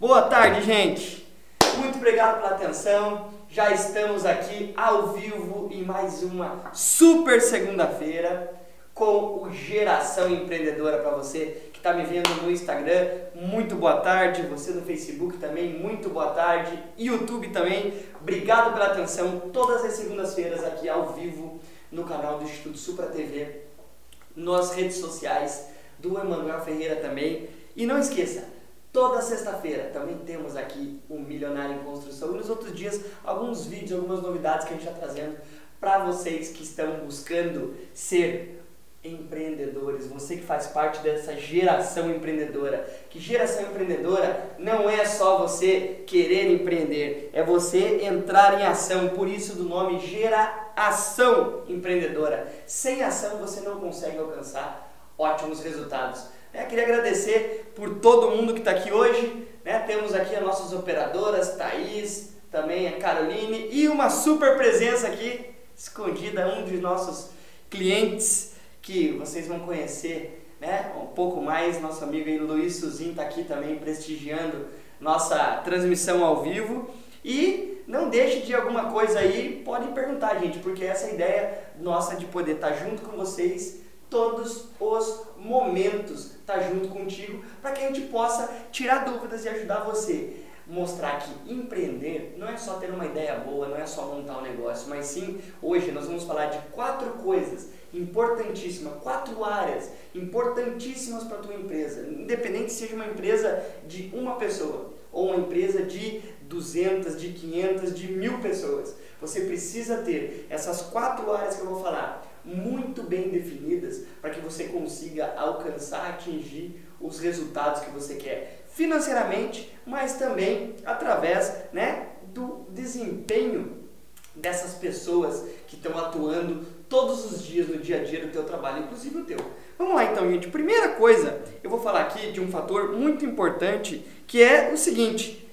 Boa tarde, gente. Muito obrigado pela atenção. Já estamos aqui ao vivo em mais uma super segunda-feira com o Geração Empreendedora para você que está me vendo no Instagram. Muito boa tarde. Você no Facebook também, muito boa tarde. YouTube também. Obrigado pela atenção. Todas as segundas-feiras aqui ao vivo no canal do Instituto Supra TV, nas redes sociais do Emanuel Ferreira também. E não esqueça, toda sexta-feira também temos aqui o Milionário em Construção e nos outros dias alguns vídeos, algumas novidades que a gente está trazendo para vocês que estão buscando ser empreendedores, você que faz parte dessa geração empreendedora. Que geração empreendedora não é só você querer empreender, é você entrar em ação. Por isso do nome geração empreendedora. Sem ação você não consegue alcançar ótimos resultados. É, queria agradecer por todo mundo que está aqui hoje. Né? Temos aqui as nossas operadoras, Thaís, também a Caroline e uma super presença aqui, escondida, um dos nossos clientes que vocês vão conhecer né, um pouco mais. Nosso amigo aí, Luiz Suzin está aqui também prestigiando nossa transmissão ao vivo. E não deixe de alguma coisa aí, pode perguntar, gente, porque essa é ideia nossa de poder estar tá junto com vocês todos os momentos, tá junto contigo, para que a gente possa tirar dúvidas e ajudar você. Mostrar que empreender não é só ter uma ideia boa, não é só montar um negócio, mas sim, hoje nós vamos falar de quatro coisas importantíssimas, quatro áreas importantíssimas para a tua empresa, independente se seja uma empresa de uma pessoa ou uma empresa de 200, de 500, de mil pessoas. Você precisa ter essas quatro áreas que eu vou falar muito bem definidas para que você consiga alcançar, atingir os resultados que você quer financeiramente, mas também através né, do desempenho dessas pessoas que estão atuando todos os dias no dia a dia do teu trabalho, inclusive o teu. Vamos lá então, gente. Primeira coisa, eu vou falar aqui de um fator muito importante, que é o seguinte: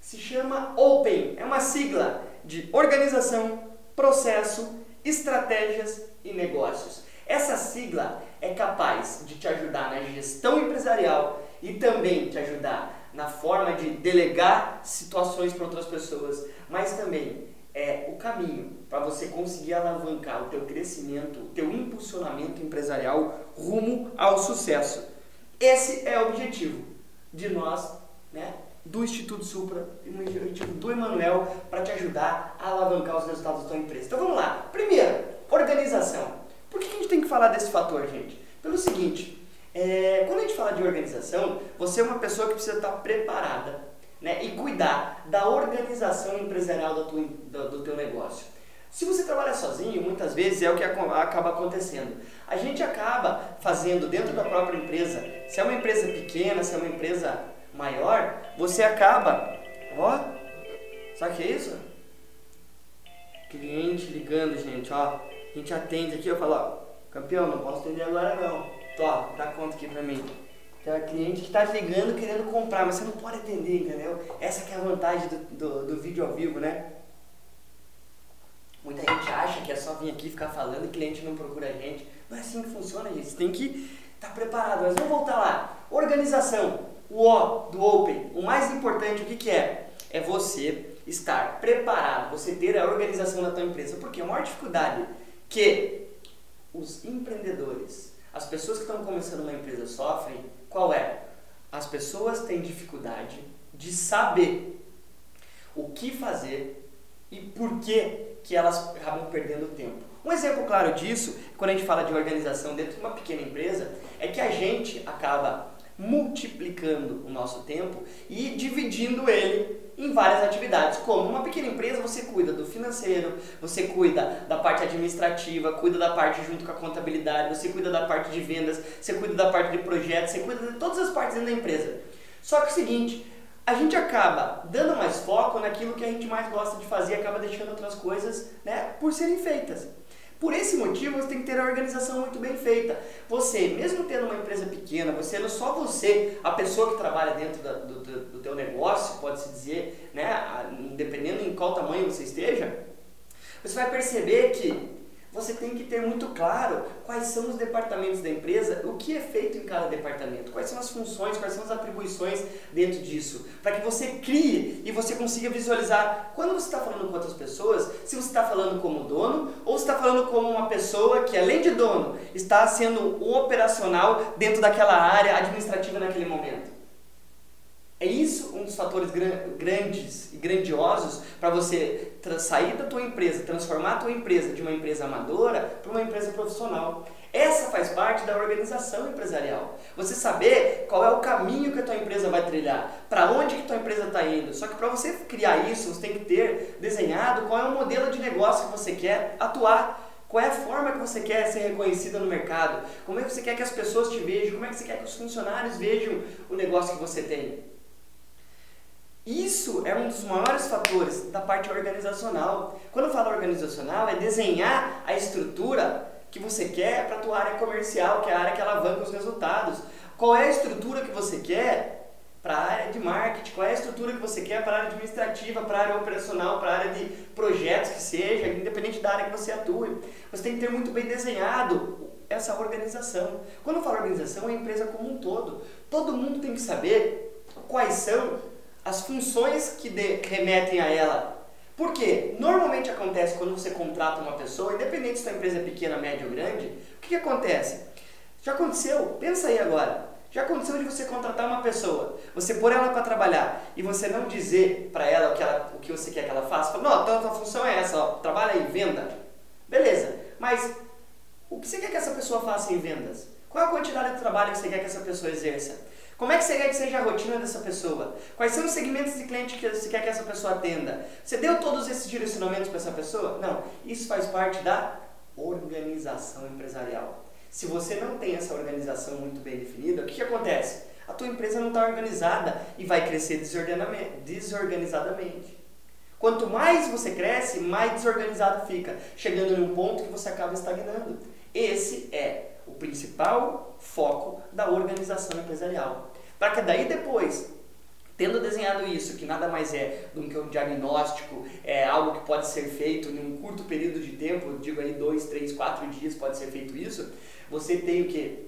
se chama OPEN, é uma sigla de organização, processo, estratégias e negócios. Essa sigla é capaz de te ajudar na gestão empresarial e também te ajudar na forma de delegar situações para outras pessoas, mas também é o caminho para você conseguir alavancar o teu crescimento, o teu impulsionamento empresarial rumo ao sucesso. Esse é o objetivo de nós, né, do Instituto Supra e do Emanuel para te ajudar a alavancar os resultados da tua empresa. Então vamos lá. Primeiro, organização. Por que a gente tem que falar desse fator, gente? Pelo seguinte, é, quando a gente fala de organização, você é uma pessoa que precisa estar preparada né, e cuidar da organização empresarial do, tua, do, do teu negócio. Se você trabalha sozinho, muitas vezes é o que acaba acontecendo. A gente acaba fazendo dentro da própria empresa, se é uma empresa pequena, se é uma empresa maior, você acaba, ó, sabe o que é isso? Cliente ligando, gente, ó, a gente atende aqui, eu falo, ó, campeão, não posso atender agora não, Tó, dá conta aqui pra mim. Tem uma cliente que está ligando querendo comprar, mas você não pode atender, entendeu? Essa que é a vantagem do, do, do vídeo ao vivo, né? Muita gente acha que é só vir aqui ficar falando e cliente não procura a gente. Não é assim que funciona, gente. Você tem que estar tá preparado. Mas vamos voltar lá. Organização. O O do Open. O mais importante, o que, que é? É você estar preparado, você ter a organização da tua empresa. Porque a maior dificuldade que os empreendedores, as pessoas que estão começando uma empresa sofrem, qual é? As pessoas têm dificuldade de saber o que fazer e por que que elas acabam perdendo tempo. Um exemplo claro disso, quando a gente fala de organização dentro de uma pequena empresa, é que a gente acaba multiplicando o nosso tempo e dividindo ele em várias atividades. Como uma pequena empresa, você cuida do financeiro, você cuida da parte administrativa, cuida da parte junto com a contabilidade, você cuida da parte de vendas, você cuida da parte de projetos, você cuida de todas as partes da empresa. Só que é o seguinte, a gente acaba dando mais foco naquilo que a gente mais gosta de fazer acaba deixando outras coisas né, por serem feitas. Por esse motivo, você tem que ter a organização muito bem feita. Você, mesmo tendo uma empresa pequena, você não só você, a pessoa que trabalha dentro da, do, do, do teu negócio, pode-se dizer, né, dependendo em qual tamanho você esteja, você vai perceber que você tem que ter muito claro quais são os departamentos da empresa, o que é feito em cada departamento, quais são as funções, quais são as atribuições dentro disso, para que você crie e você consiga visualizar quando você está falando com outras pessoas, se você está falando como dono ou está falando como uma pessoa que, além de dono, está sendo operacional dentro daquela área administrativa naquele momento. É isso dos fatores grandes e grandiosos para você sair da tua empresa, transformar a tua empresa de uma empresa amadora para uma empresa profissional. Essa faz parte da organização empresarial. Você saber qual é o caminho que a tua empresa vai trilhar, para onde que a tua empresa está indo. Só que para você criar isso, você tem que ter desenhado qual é o modelo de negócio que você quer atuar. Qual é a forma que você quer ser reconhecida no mercado? Como é que você quer que as pessoas te vejam? Como é que você quer que os funcionários vejam o negócio que você tem? Isso é um dos maiores fatores da parte organizacional. Quando eu falo organizacional, é desenhar a estrutura que você quer para a tua área comercial, que é a área que alavanca os resultados. Qual é a estrutura que você quer para a área de marketing? Qual é a estrutura que você quer para a área administrativa, para a área operacional, para a área de projetos que seja, independente da área que você atue? Você tem que ter muito bem desenhado essa organização. Quando eu falo organização, é a empresa como um todo. Todo mundo tem que saber quais são as funções que de, remetem a ela. Porque normalmente acontece quando você contrata uma pessoa, independente se a empresa é pequena, média ou grande, o que, que acontece? Já aconteceu, pensa aí agora. Já aconteceu de você contratar uma pessoa, você pôr ela para trabalhar e você não dizer para ela o que, ela o que você quer que ela faça? Fala, não, então a tua função é essa, ó, trabalha aí, venda. Beleza, mas o que você quer que essa pessoa faça em vendas? Qual a quantidade de trabalho que você quer que essa pessoa exerça? Como é que você quer que seja a rotina dessa pessoa? Quais são os segmentos de cliente que você quer que essa pessoa atenda? Você deu todos esses direcionamentos para essa pessoa? Não. Isso faz parte da organização empresarial. Se você não tem essa organização muito bem definida, o que, que acontece? A tua empresa não está organizada e vai crescer desorganizadamente. Quanto mais você cresce, mais desorganizado fica, chegando num ponto que você acaba estagnando. Esse é o principal foco da organização empresarial. Para que daí depois, tendo desenhado isso, que nada mais é do que um diagnóstico, é algo que pode ser feito em um curto período de tempo, digo aí dois, três, quatro dias pode ser feito isso, você tem o que?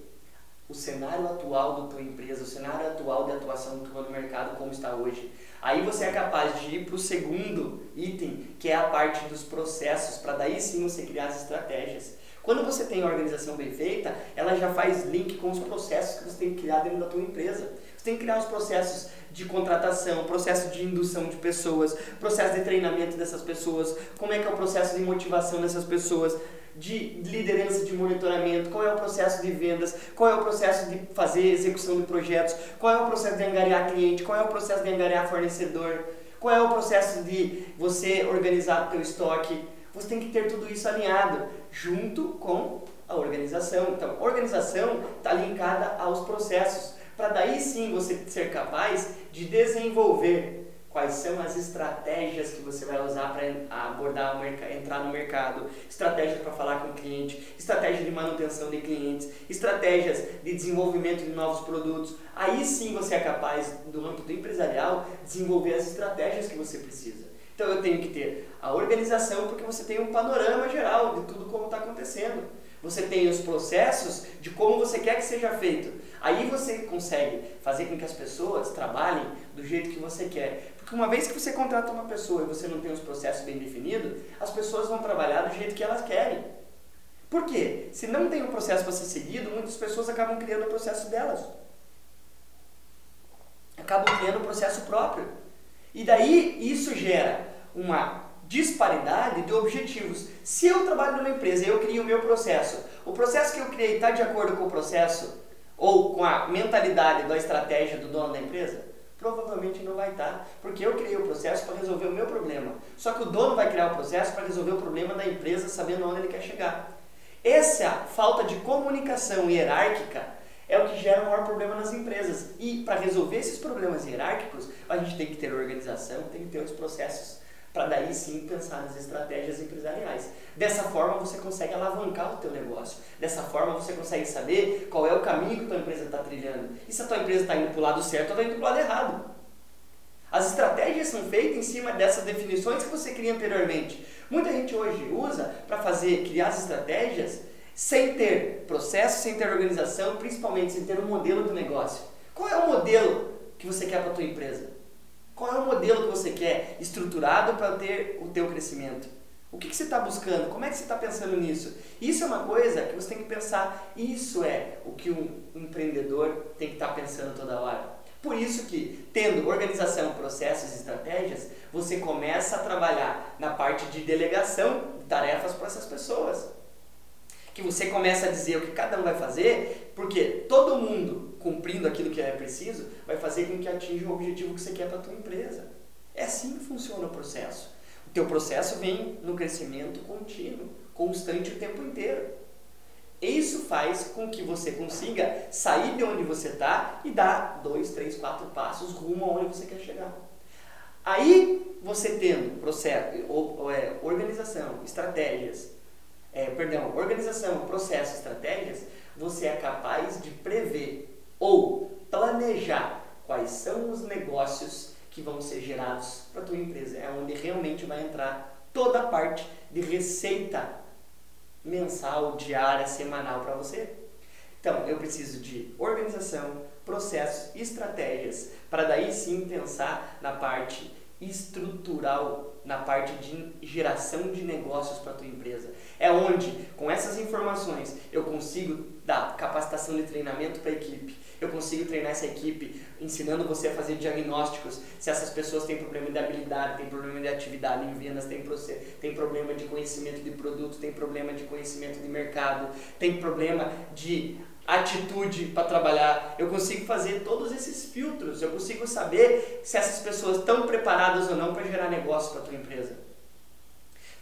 O cenário atual da tua empresa, o cenário atual de atuação tua no mercado como está hoje. Aí você é capaz de ir para o segundo item, que é a parte dos processos, para daí sim você criar as estratégias. Quando você tem a organização bem feita, ela já faz link com os processos que você tem que criar dentro da tua empresa. Você tem que criar os processos de contratação, processo de indução de pessoas, processo de treinamento dessas pessoas, como é que é o processo de motivação dessas pessoas, de liderança de monitoramento, qual é o processo de vendas, qual é o processo de fazer execução de projetos, qual é o processo de angariar cliente, qual é o processo de angariar fornecedor, qual é o processo de você organizar o teu estoque, você tem que ter tudo isso alinhado junto com a organização. Então, organização está linkada aos processos, para daí sim você ser capaz de desenvolver quais são as estratégias que você vai usar para abordar entrar no mercado, estratégias para falar com o cliente, estratégia de manutenção de clientes, estratégias de desenvolvimento de novos produtos. Aí sim você é capaz, do âmbito empresarial, desenvolver as estratégias que você precisa. Então eu tenho que ter a organização porque você tem um panorama geral de tudo como está acontecendo. Você tem os processos de como você quer que seja feito. Aí você consegue fazer com que as pessoas trabalhem do jeito que você quer. Porque uma vez que você contrata uma pessoa e você não tem os processos bem definidos, as pessoas vão trabalhar do jeito que elas querem. Por quê? Se não tem um processo para ser seguido, muitas pessoas acabam criando o processo delas. Acabam criando o processo próprio. E daí isso gera uma disparidade de objetivos. Se eu trabalho numa empresa e eu crio o meu processo, o processo que eu criei está de acordo com o processo ou com a mentalidade da estratégia do dono da empresa? Provavelmente não vai estar, tá, porque eu criei o processo para resolver o meu problema. Só que o dono vai criar o processo para resolver o problema da empresa, sabendo onde ele quer chegar. Essa falta de comunicação hierárquica é o que gera o maior problema nas empresas. E para resolver esses problemas hierárquicos, a gente tem que ter organização, tem que ter os processos para daí sim pensar nas estratégias empresariais. Dessa forma você consegue alavancar o teu negócio. Dessa forma você consegue saber qual é o caminho que a tua empresa está trilhando. E se a tua empresa está indo para o lado certo ou está indo para o lado errado. As estratégias são feitas em cima dessas definições que você cria anteriormente. Muita gente hoje usa para fazer, criar as estratégias sem ter processo, sem ter organização, principalmente sem ter um modelo do negócio. Qual é o modelo que você quer para a tua empresa? Qual é o modelo que você quer estruturado para ter o teu crescimento? O que, que você está buscando? Como é que você está pensando nisso? Isso é uma coisa que você tem que pensar. Isso é o que um empreendedor tem que estar tá pensando toda hora. Por isso que, tendo organização, processos e estratégias, você começa a trabalhar na parte de delegação de tarefas para essas pessoas. Que você começa a dizer o que cada um vai fazer, porque todo mundo cumprindo aquilo que é preciso vai fazer com que atinja o objetivo que você quer para a tua empresa. É assim que funciona o processo. O teu processo vem no crescimento contínuo, constante o tempo inteiro. Isso faz com que você consiga sair de onde você está e dar dois, três, quatro passos rumo aonde você quer chegar. Aí, você tendo processo, é, organização, estratégias, é, perdão, organização, processo, estratégias, você é capaz de prever ou planejar quais são os negócios que vão ser gerados para a tua empresa. É onde realmente vai entrar toda a parte de receita mensal, diária, semanal para você. Então, eu preciso de organização, processos, estratégias, para daí sim pensar na parte estrutural, na parte de geração de negócios para a tua empresa. É onde, com essas informações, eu consigo dar capacitação de treinamento para a equipe, eu consigo treinar essa equipe ensinando você a fazer diagnósticos se essas pessoas têm problema de habilidade, têm problema de atividade em vendas, têm, têm problema de conhecimento de produto, têm problema de conhecimento de mercado, têm problema de atitude para trabalhar. Eu consigo fazer todos esses filtros, eu consigo saber se essas pessoas estão preparadas ou não para gerar negócio para a tua empresa.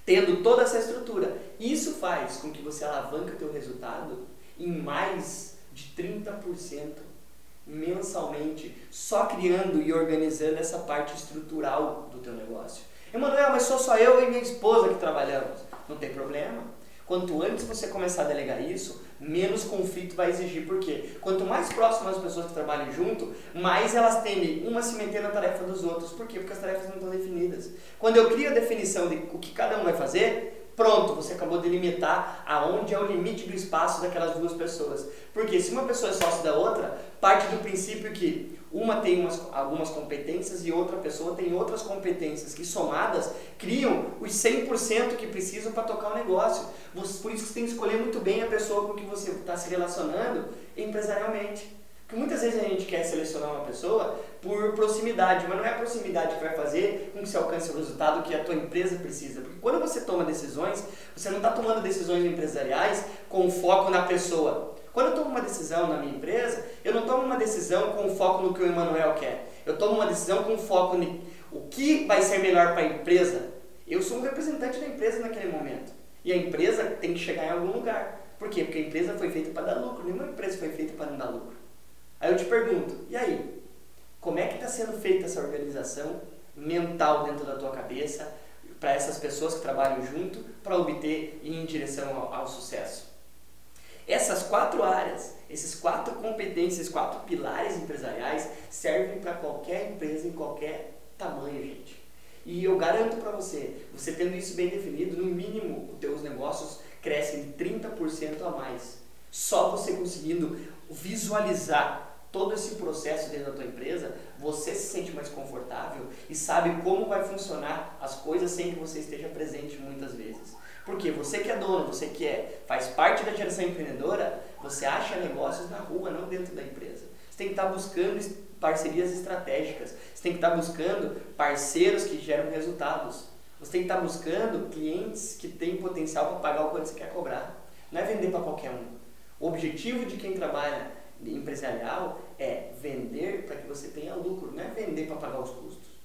Tendo toda essa estrutura, isso faz com que você alavanque o teu resultado em mais de 30% mensalmente, só criando e organizando essa parte estrutural do teu negócio. Emanuel, mas sou só eu e minha esposa que trabalhamos. Não tem problema. Quanto antes você começar a delegar isso, menos conflito vai exigir. Por quê? Quanto mais próximas as pessoas que trabalham junto, mais elas tendem uma se meter na tarefa dos outros. Por quê? Porque as tarefas não estão definidas. Quando eu crio a definição de o que cada um vai fazer, Pronto, você acabou de limitar aonde é o limite do espaço daquelas duas pessoas. Porque se uma pessoa é sócia da outra, parte do princípio que uma tem umas, algumas competências e outra pessoa tem outras competências que somadas criam os 100% que precisam para tocar o negócio. Por isso você tem que escolher muito bem a pessoa com que você está se relacionando empresarialmente. Porque muitas vezes a gente quer selecionar uma pessoa por proximidade, mas não é a proximidade que vai fazer com que você alcance o resultado que a tua empresa precisa. Porque quando você toma decisões, você não está tomando decisões empresariais com foco na pessoa. Quando eu tomo uma decisão na minha empresa, eu não tomo uma decisão com foco no que o Emanuel quer. Eu tomo uma decisão com foco no o que vai ser melhor para a empresa. Eu sou um representante da empresa naquele momento. E a empresa tem que chegar em algum lugar. Por quê? Porque a empresa foi feita para dar lucro. Nenhuma empresa foi feita para não dar lucro. Aí eu te pergunto, e aí? Como é que está sendo feita essa organização mental dentro da tua cabeça para essas pessoas que trabalham junto para obter e ir em direção ao, ao sucesso? Essas quatro áreas, esses quatro competências, quatro pilares empresariais servem para qualquer empresa em qualquer tamanho, gente. E eu garanto para você, você tendo isso bem definido, no mínimo os teus negócios crescem de 30% a mais. Só você conseguindo visualizar todo esse processo dentro da tua empresa, você se sente mais confortável e sabe como vai funcionar as coisas sem que você esteja presente muitas vezes. Porque você que é dono, você que é, faz parte da geração empreendedora, você acha negócios na rua, não dentro da empresa. Você tem que estar buscando parcerias estratégicas, você tem que estar buscando parceiros que geram resultados. Você tem que estar buscando clientes que têm potencial para pagar o quanto você quer cobrar. Não é vender para qualquer um. O objetivo de quem trabalha empresarial é vender para que você tenha lucro, não é vender para pagar os custos.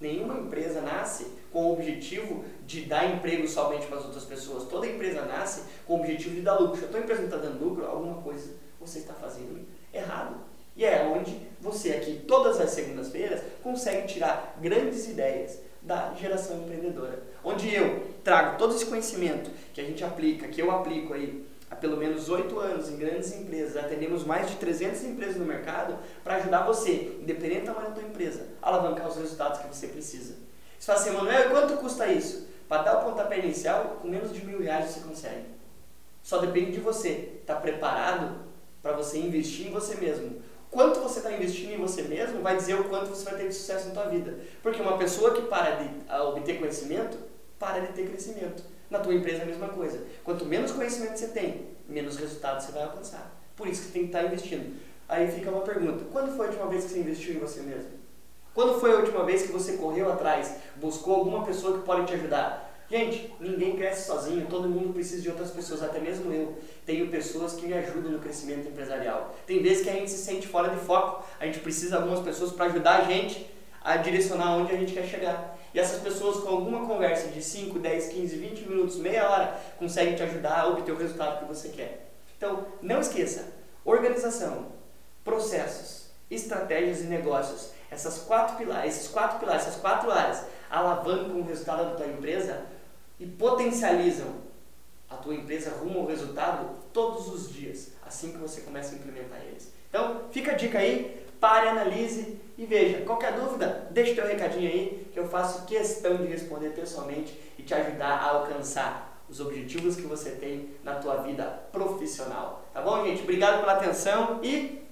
Nenhuma empresa nasce com o objetivo de dar emprego somente para as outras pessoas. Toda empresa nasce com o objetivo de dar lucro. Se a tua empresa não está dando lucro, alguma coisa você está fazendo errado. E é onde você aqui, todas as segundas-feiras, consegue tirar grandes ideias da geração empreendedora. Onde eu trago todo esse conhecimento que a gente aplica, que eu aplico aí há pelo menos oito anos em grandes empresas, atendemos mais de 300 empresas no mercado para ajudar você, independente do tamanho da tua empresa, a alavancar os resultados que você precisa. Você fala assim, Manuel, quanto custa isso? Para dar o pontapé inicial, com menos de mil reais você consegue. Só depende de você. Está preparado para você investir em você mesmo? Quanto você está investindo em você mesmo vai dizer o quanto você vai ter de sucesso na tua vida. Porque uma pessoa que para de obter conhecimento, para de ter crescimento. Na tua empresa é a mesma coisa. Quanto menos conhecimento você tem, menos resultados você vai alcançar. Por isso que você tem que estar tá investindo. Aí fica uma pergunta: quando foi a última vez que você investiu em você mesmo? Quando foi a última vez que você correu atrás, buscou alguma pessoa que pode te ajudar? Gente, ninguém cresce sozinho, todo mundo precisa de outras pessoas, até mesmo eu. Tenho pessoas que me ajudam no crescimento empresarial. Tem vezes que a gente se sente fora de foco, a gente precisa de algumas pessoas para ajudar a gente a direcionar onde a gente quer chegar. E essas pessoas, com alguma conversa de 5, 10, 15, 20 minutos, meia hora, conseguem te ajudar a obter o resultado que você quer. Então, não esqueça: organização, processos, estratégias e negócios. Essas quatro pilares, esses quatro pilares, essas quatro áreas alavancam o resultado da tua empresa e potencializam a tua empresa rumo ao resultado todos os dias, assim que você começa a implementar eles. Então, fica a dica aí, pare, analise e veja. Qualquer dúvida, deixa o teu recadinho aí, que eu faço questão de responder pessoalmente e te ajudar a alcançar os objetivos que você tem na tua vida profissional. Tá bom, gente? Obrigado pela atenção e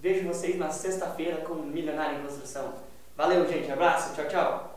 vejo vocês na sexta-feira com Milionário em Construção. Valeu, gente. Abraço. Tchau, tchau.